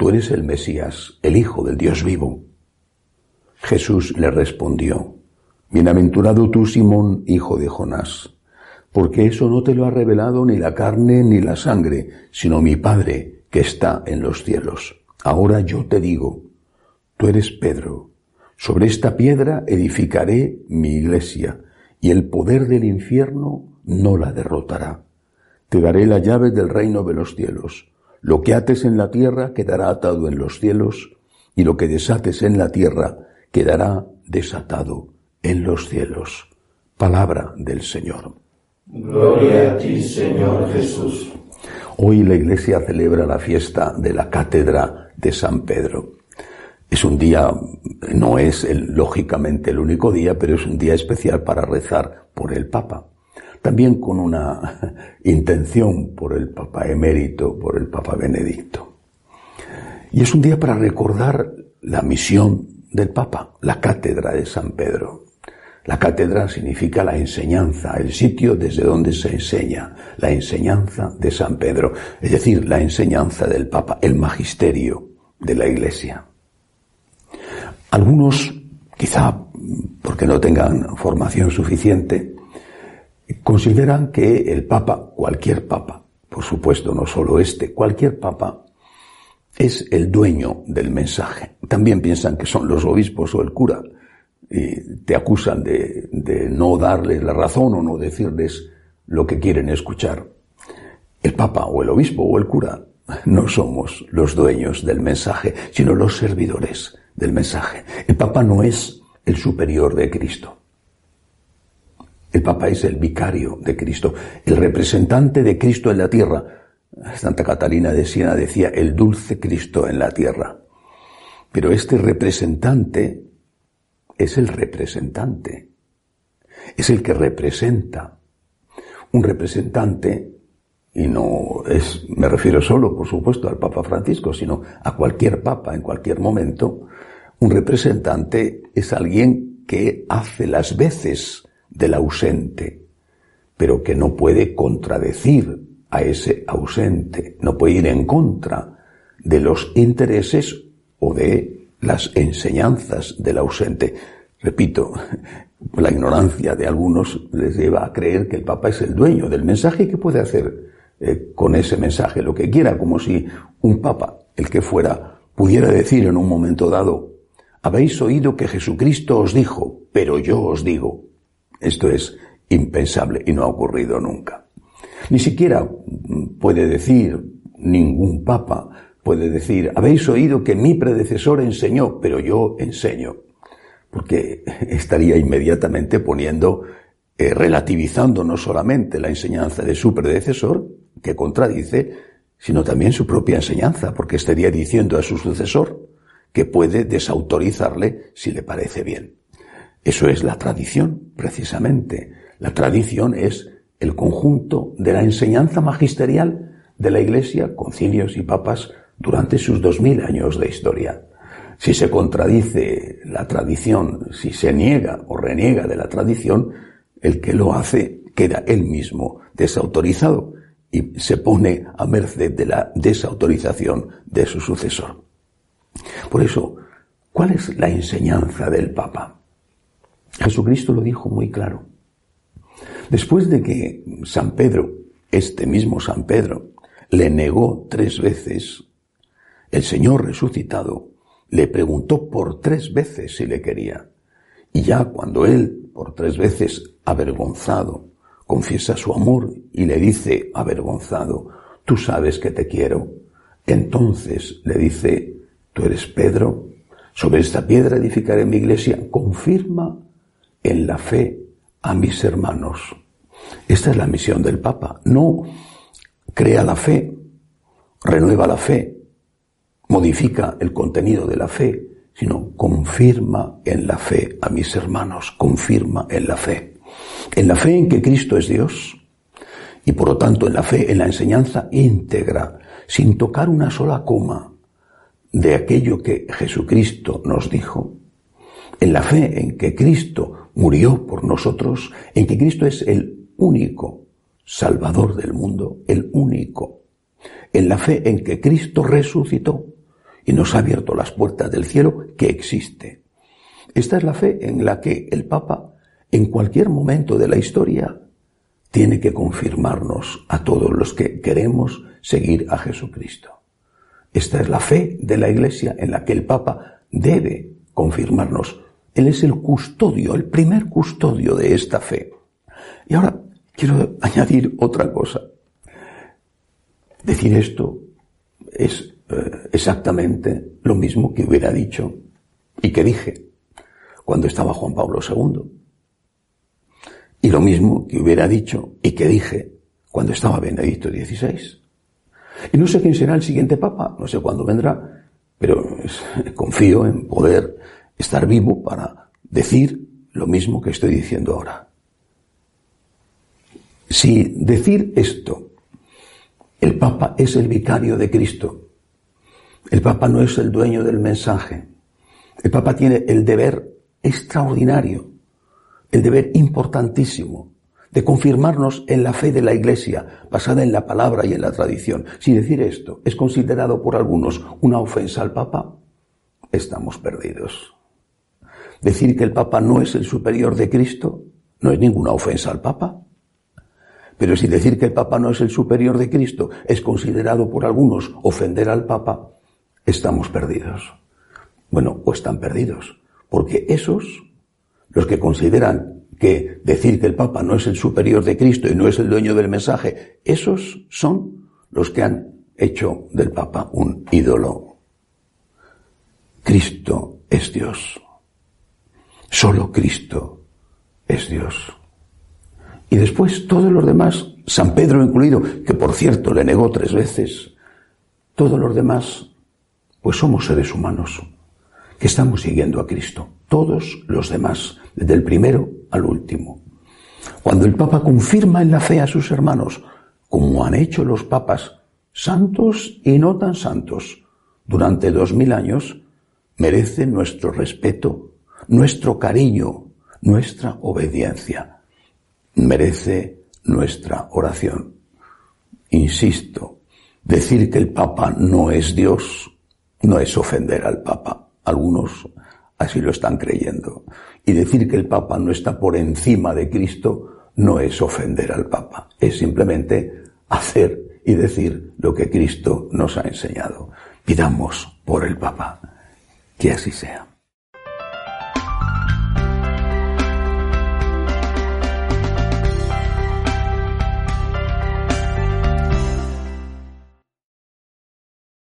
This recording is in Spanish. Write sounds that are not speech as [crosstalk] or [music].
Tú eres el Mesías, el Hijo del Dios vivo. Jesús le respondió, Bienaventurado tú, Simón, hijo de Jonás, porque eso no te lo ha revelado ni la carne ni la sangre, sino mi Padre que está en los cielos. Ahora yo te digo, tú eres Pedro, sobre esta piedra edificaré mi iglesia, y el poder del infierno no la derrotará. Te daré la llave del reino de los cielos. Lo que ates en la tierra quedará atado en los cielos, y lo que desates en la tierra quedará desatado en los cielos. Palabra del Señor. Gloria a ti, Señor Jesús. Hoy la Iglesia celebra la fiesta de la Cátedra de San Pedro. Es un día, no es lógicamente el único día, pero es un día especial para rezar por el Papa. También con una [laughs] intención por el Papa emérito, por el Papa Benedicto. Y es un día para recordar la misión del Papa, la cátedra de San Pedro. La cátedra significa la enseñanza, el sitio desde donde se enseña, la enseñanza de San Pedro, es decir, la enseñanza del Papa, el magisterio de la Iglesia. Algunos, quizá porque no tengan formación suficiente, consideran que el Papa, cualquier Papa, por supuesto no solo este, cualquier Papa, es el dueño del mensaje. También piensan que son los obispos o el cura y te acusan de, de no darles la razón o no decirles lo que quieren escuchar. El Papa o el obispo o el cura no somos los dueños del mensaje, sino los servidores del mensaje. El Papa no es el superior de Cristo. El Papa es el vicario de Cristo, el representante de Cristo en la tierra, Santa Catalina de Siena decía el dulce Cristo en la tierra. Pero este representante es el representante. Es el que representa. Un representante, y no es, me refiero solo, por supuesto, al Papa Francisco, sino a cualquier Papa en cualquier momento, un representante es alguien que hace las veces del ausente, pero que no puede contradecir a ese ausente, no puede ir en contra de los intereses o de las enseñanzas del ausente. Repito, [laughs] la ignorancia de algunos les lleva a creer que el Papa es el dueño del mensaje y que puede hacer eh, con ese mensaje lo que quiera, como si un Papa, el que fuera, pudiera decir en un momento dado, habéis oído que Jesucristo os dijo, pero yo os digo. Esto es impensable y no ha ocurrido nunca. Ni siquiera puede decir ningún papa, puede decir, habéis oído que mi predecesor enseñó, pero yo enseño. Porque estaría inmediatamente poniendo, eh, relativizando no solamente la enseñanza de su predecesor, que contradice, sino también su propia enseñanza, porque estaría diciendo a su sucesor que puede desautorizarle si le parece bien. Eso es la tradición, precisamente. La tradición es el conjunto de la enseñanza magisterial de la Iglesia, concilios y papas durante sus dos mil años de historia. Si se contradice la tradición, si se niega o reniega de la tradición, el que lo hace queda él mismo desautorizado y se pone a merced de la desautorización de su sucesor. Por eso, ¿cuál es la enseñanza del Papa? Jesucristo lo dijo muy claro. Después de que San Pedro, este mismo San Pedro, le negó tres veces, el Señor resucitado le preguntó por tres veces si le quería. Y ya cuando él, por tres veces avergonzado, confiesa su amor y le dice avergonzado, tú sabes que te quiero, entonces le dice, tú eres Pedro, sobre esta piedra edificaré mi iglesia, confirma en la fe a mis hermanos. Esta es la misión del Papa. No crea la fe, renueva la fe, modifica el contenido de la fe, sino confirma en la fe a mis hermanos, confirma en la fe. En la fe en que Cristo es Dios y por lo tanto en la fe en la enseñanza íntegra, sin tocar una sola coma de aquello que Jesucristo nos dijo, en la fe en que Cristo murió por nosotros, en que Cristo es el único Salvador del mundo, el único, en la fe en que Cristo resucitó y nos ha abierto las puertas del cielo que existe. Esta es la fe en la que el Papa, en cualquier momento de la historia, tiene que confirmarnos a todos los que queremos seguir a Jesucristo. Esta es la fe de la Iglesia en la que el Papa debe confirmarnos. Él es el custodio, el primer custodio de esta fe. Y ahora quiero [laughs] añadir otra cosa. Decir esto es eh, exactamente lo mismo que hubiera dicho y que dije cuando estaba Juan Pablo II. Y lo mismo que hubiera dicho y que dije cuando estaba Benedicto XVI. Y no sé quién será el siguiente papa, no sé cuándo vendrá, pero [laughs] confío en poder estar vivo para decir lo mismo que estoy diciendo ahora. Si decir esto, el papa es el vicario de Cristo, el Papa no es el dueño del mensaje. El Papa tiene el deber extraordinario, el deber importantísimo de confirmarnos en la fe de la Iglesia, basada en la palabra y en la tradición. Si decir esto es considerado por algunos una ofensa al Papa, estamos perdidos. Decir que el Papa no es el superior de Cristo no es ninguna ofensa al Papa. Pero si decir que el Papa no es el superior de Cristo es considerado por algunos ofender al Papa, estamos perdidos. Bueno, o están perdidos, porque esos, los que consideran que decir que el Papa no es el superior de Cristo y no es el dueño del mensaje, esos son los que han hecho del Papa un ídolo. Cristo es Dios. Solo Cristo es Dios. Y después todos los demás, San Pedro incluido, que por cierto le negó tres veces, todos los demás pues somos seres humanos que estamos siguiendo a Cristo. Todos los demás, desde el primero al último. Cuando el Papa confirma en la fe a sus hermanos, como han hecho los papas santos y no tan santos durante dos mil años, merece nuestro respeto, nuestro cariño, nuestra obediencia. Merece nuestra oración. Insisto, decir que el Papa no es Dios no es ofender al Papa. Algunos así lo están creyendo. Y decir que el Papa no está por encima de Cristo no es ofender al Papa. Es simplemente hacer y decir lo que Cristo nos ha enseñado. Pidamos por el Papa. Que así sea.